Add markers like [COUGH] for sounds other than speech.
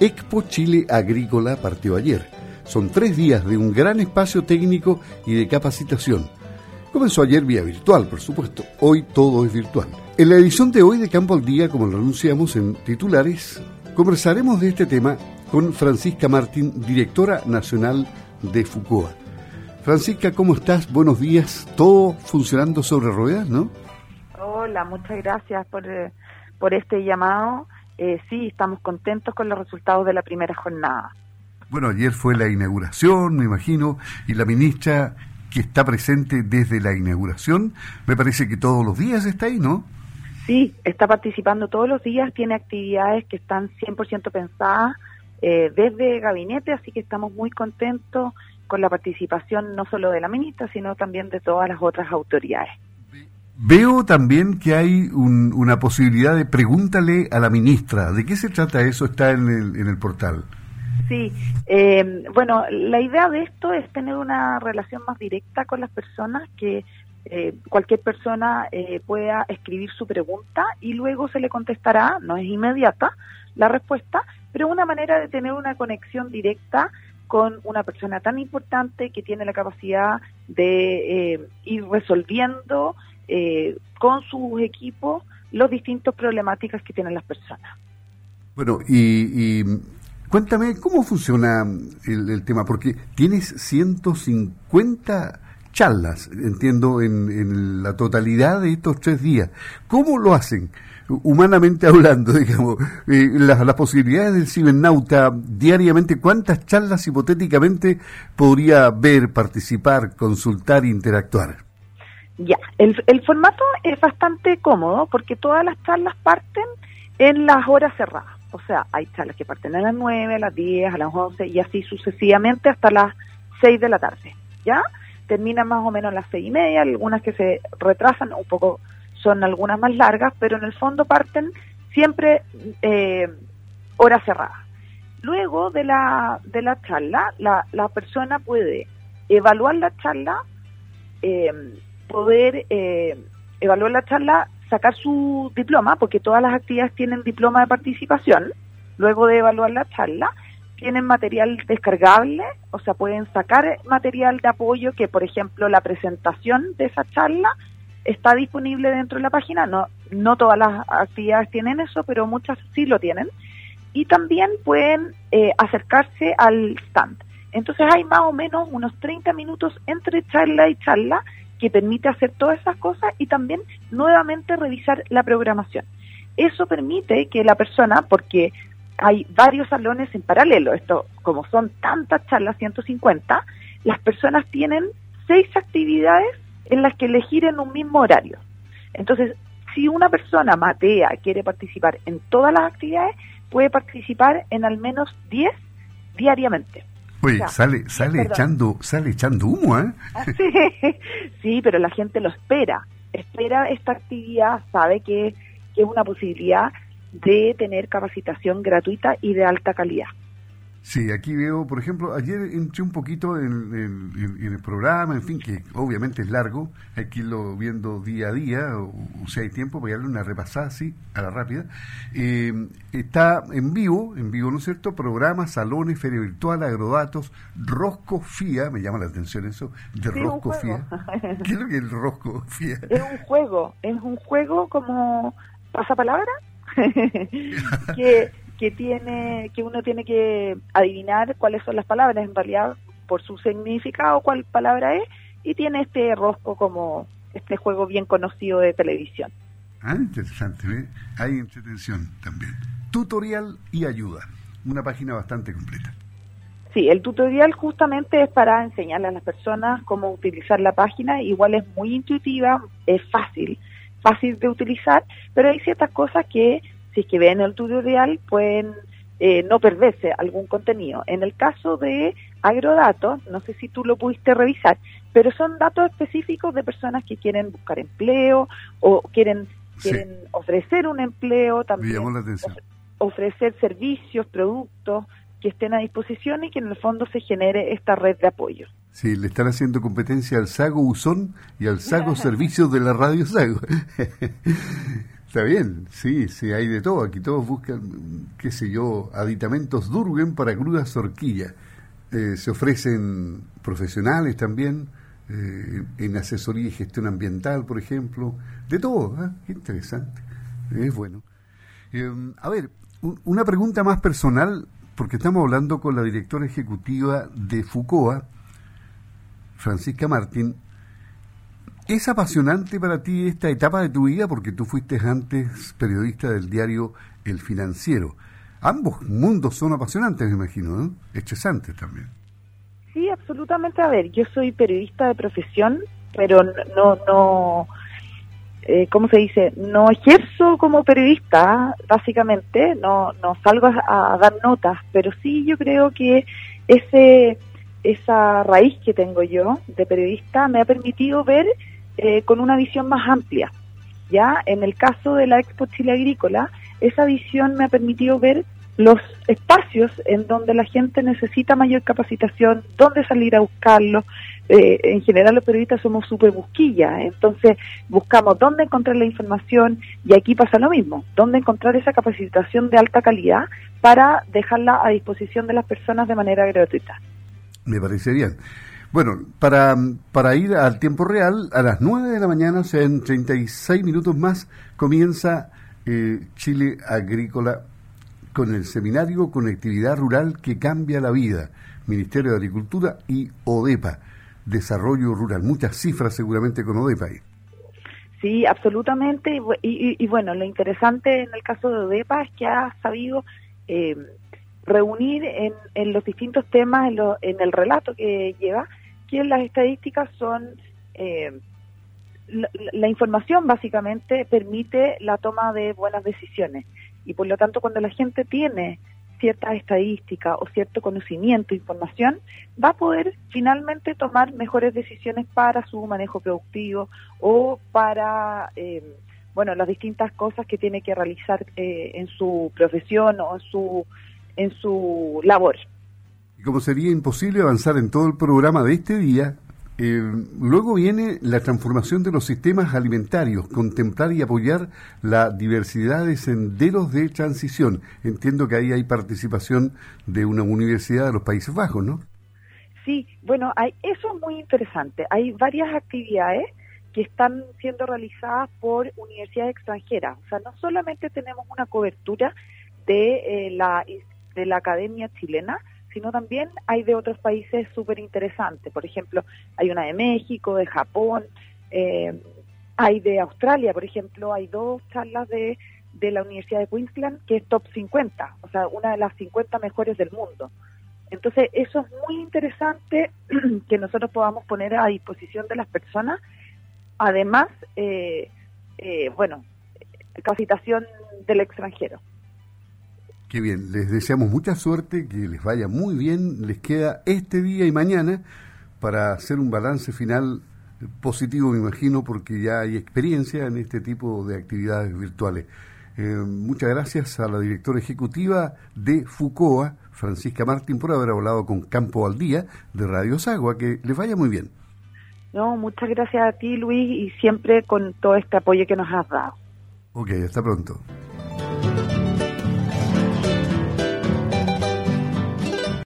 Expo Chile Agrícola partió ayer. Son tres días de un gran espacio técnico y de capacitación. Comenzó ayer vía virtual, por supuesto. Hoy todo es virtual. En la edición de hoy de Campo al Día, como lo anunciamos en titulares, conversaremos de este tema con Francisca Martín, directora nacional de FUCOA. Francisca, ¿cómo estás? Buenos días. ¿Todo funcionando sobre ruedas, no? Hola, muchas gracias por, eh, por este llamado. Eh, sí, estamos contentos con los resultados de la primera jornada. Bueno, ayer fue la inauguración, me imagino, y la ministra que está presente desde la inauguración, me parece que todos los días está ahí, ¿no? Sí, está participando todos los días, tiene actividades que están 100% pensadas eh, desde gabinete, así que estamos muy contentos con la participación no solo de la ministra, sino también de todas las otras autoridades. Veo también que hay una posibilidad de pregúntale a la ministra. ¿De qué se trata eso? Está en el, en el portal. Sí, eh, bueno, la idea de esto es tener una relación más directa con las personas, que eh, cualquier persona eh, pueda escribir su pregunta y luego se le contestará, no es inmediata la respuesta, pero una manera de tener una conexión directa con una persona tan importante que tiene la capacidad de ir resolviendo con sus equipos los distintos problemáticas que tienen las personas. Bueno, y Cuéntame, ¿cómo funciona el, tema? Porque tienes 150 charlas, entiendo, en, la totalidad de estos tres días. ¿Cómo lo hacen? Humanamente hablando, [LAUGHS] digamos, eh, las, posibilidades del cibernauta diariamente, ¿cuántas charlas hipotéticamente podría ver, participar, consultar, interactuar? Ya, el, el formato es bastante cómodo porque todas las charlas parten en las horas cerradas. O sea, hay charlas que parten a las 9, a las 10, a las 11 y así sucesivamente hasta las 6 de la tarde. ¿Ya? Terminan más o menos a las 6 y media, algunas que se retrasan un poco, son algunas más largas, pero en el fondo parten siempre eh, hora cerrada. Luego de la, de la charla, la, la persona puede evaluar la charla, eh, poder eh, evaluar la charla sacar su diploma, porque todas las actividades tienen diploma de participación, luego de evaluar la charla, tienen material descargable, o sea, pueden sacar material de apoyo que, por ejemplo, la presentación de esa charla está disponible dentro de la página, no, no todas las actividades tienen eso, pero muchas sí lo tienen, y también pueden eh, acercarse al stand. Entonces hay más o menos unos 30 minutos entre charla y charla que permite hacer todas esas cosas y también nuevamente revisar la programación. Eso permite que la persona, porque hay varios salones en paralelo, esto como son tantas charlas, 150, las personas tienen seis actividades en las que elegir en un mismo horario. Entonces, si una persona matea quiere participar en todas las actividades, puede participar en al menos 10 diariamente. Oye, sale, sale echando, sale echando humo, ¿eh? [LAUGHS] Sí, pero la gente lo espera, espera esta actividad, sabe que, que es una posibilidad de tener capacitación gratuita y de alta calidad. Sí, aquí veo, por ejemplo, ayer entré un poquito en, el programa, en fin, que obviamente es largo, hay que irlo viendo día a día, o, si hay tiempo, voy a darle una repasada así, a la rápida. Eh, está en vivo, en vivo, ¿no es cierto? Programas, salones, feria virtual, agrodatos, rosco FIA, me llama la atención eso, de rosco FIA. [LAUGHS] ¿Qué es lo que es el rosco FIA? Es un juego, es un juego como pasapalabra, [LAUGHS] que que tiene que uno tiene que adivinar cuáles son las palabras en realidad por su significado cuál palabra es y tiene este rosco como este juego bien conocido de televisión. Ah, interesante, ¿eh? hay entretención también. Tutorial y ayuda, una página bastante completa. Sí, el tutorial justamente es para enseñarle a las personas cómo utilizar la página, igual es muy intuitiva, es fácil, fácil de utilizar, pero hay ciertas cosas que si es que ven el tutorial pueden eh, no perderse algún contenido. En el caso de agrodatos, no sé si tú lo pudiste revisar, pero son datos específicos de personas que quieren buscar empleo o quieren, quieren ofrecer un empleo, también ofrecer servicios, productos que estén a disposición y que en el fondo se genere esta red de apoyo. Sí, le están haciendo competencia al Sago Usón y al Sago Servicios de la Radio Sago. [LAUGHS] Está bien, sí, sí, hay de todo. Aquí todos buscan, qué sé yo, aditamentos Durgen para crudas horquillas. Eh, se ofrecen profesionales también, eh, en asesoría y gestión ambiental, por ejemplo. De todo, ¿eh? Qué interesante. Es bueno. a ver, una pregunta más personal, porque estamos hablando con la directora ejecutiva de FUCOA, Francisca Martín, ¿Es apasionante para ti esta etapa de tu vida? Porque tú fuiste antes periodista del diario El Financiero. Ambos mundos son apasionantes, me imagino, ¿no? Estresantes también. Sí, absolutamente. A ver, yo soy periodista de profesión, pero no, no, eh, ¿cómo se dice? No ejerzo como periodista, básicamente, no, no salgo a, a, dar notas, pero sí yo creo que ese, esa raíz que tengo yo de periodista me ha permitido ver eh, con una visión más amplia. Ya en el caso de la Expo Chile Agrícola, esa visión me ha permitido ver los espacios en donde la gente necesita mayor capacitación, dónde salir a buscarlo. Eh, en general los periodistas somos súper busquillas, entonces buscamos dónde encontrar la información y aquí pasa lo mismo, dónde encontrar esa capacitación de alta calidad para dejarla a disposición de las personas de manera gratuita. Me parece bien. Bueno, para, para ir al tiempo real, a las 9 de la mañana, o sea, en 36 minutos más, comienza eh, Chile Agrícola con el seminario Conectividad Rural que cambia la vida, Ministerio de Agricultura y ODEPA, Desarrollo Rural. Muchas cifras seguramente con ODEPA ahí. Sí, absolutamente. Y, bueno, lo interesante en el caso de ODEPA es que ha sabido eh, reunir en, en, los distintos temas, en, en el relato que lleva, que las estadísticas son eh, la, información básicamente permite la toma de buenas decisiones y por lo tanto cuando la gente tiene cierta estadística o cierto conocimiento, información, va a poder finalmente tomar mejores decisiones para su manejo productivo o para, eh, bueno, las distintas cosas que tiene que realizar eh, en su profesión o en su, en su labor. Y como sería imposible avanzar en todo el programa de este día, eh, luego viene la transformación de los sistemas alimentarios, contemplar y apoyar la diversidad de senderos de transición. Entiendo que ahí hay participación de una universidad de los Países Bajos, ¿no? Sí, bueno, hay, eso es muy interesante. Hay varias actividades que están siendo realizadas por universidades extranjeras. O sea, no solamente tenemos una cobertura de, eh, la, de la Academia Chilena, sino también hay de otros países súper interesantes. Por ejemplo, hay una de México, de Japón, eh, hay de Australia, por ejemplo, hay dos charlas de, de la Universidad de Queensland que es top 50, o sea, una de las 50 mejores del mundo. Entonces, eso es muy interesante [CLEARS THROAT] que nosotros podamos poner a disposición de las personas. Además, eh, eh, bueno, capacitación del extranjero. Qué bien, les deseamos mucha suerte, que les vaya muy bien, les queda este día y mañana para hacer un balance final positivo, me imagino, porque ya hay experiencia en este tipo de actividades virtuales. Eh, muchas gracias a la directora ejecutiva de FUCOA, Francisca Martín, por haber hablado con Campo al Día de Radio Sagua. Que les vaya muy bien. No, muchas gracias a ti, Luis, y siempre con todo este apoyo que nos has dado. Ok, hasta pronto.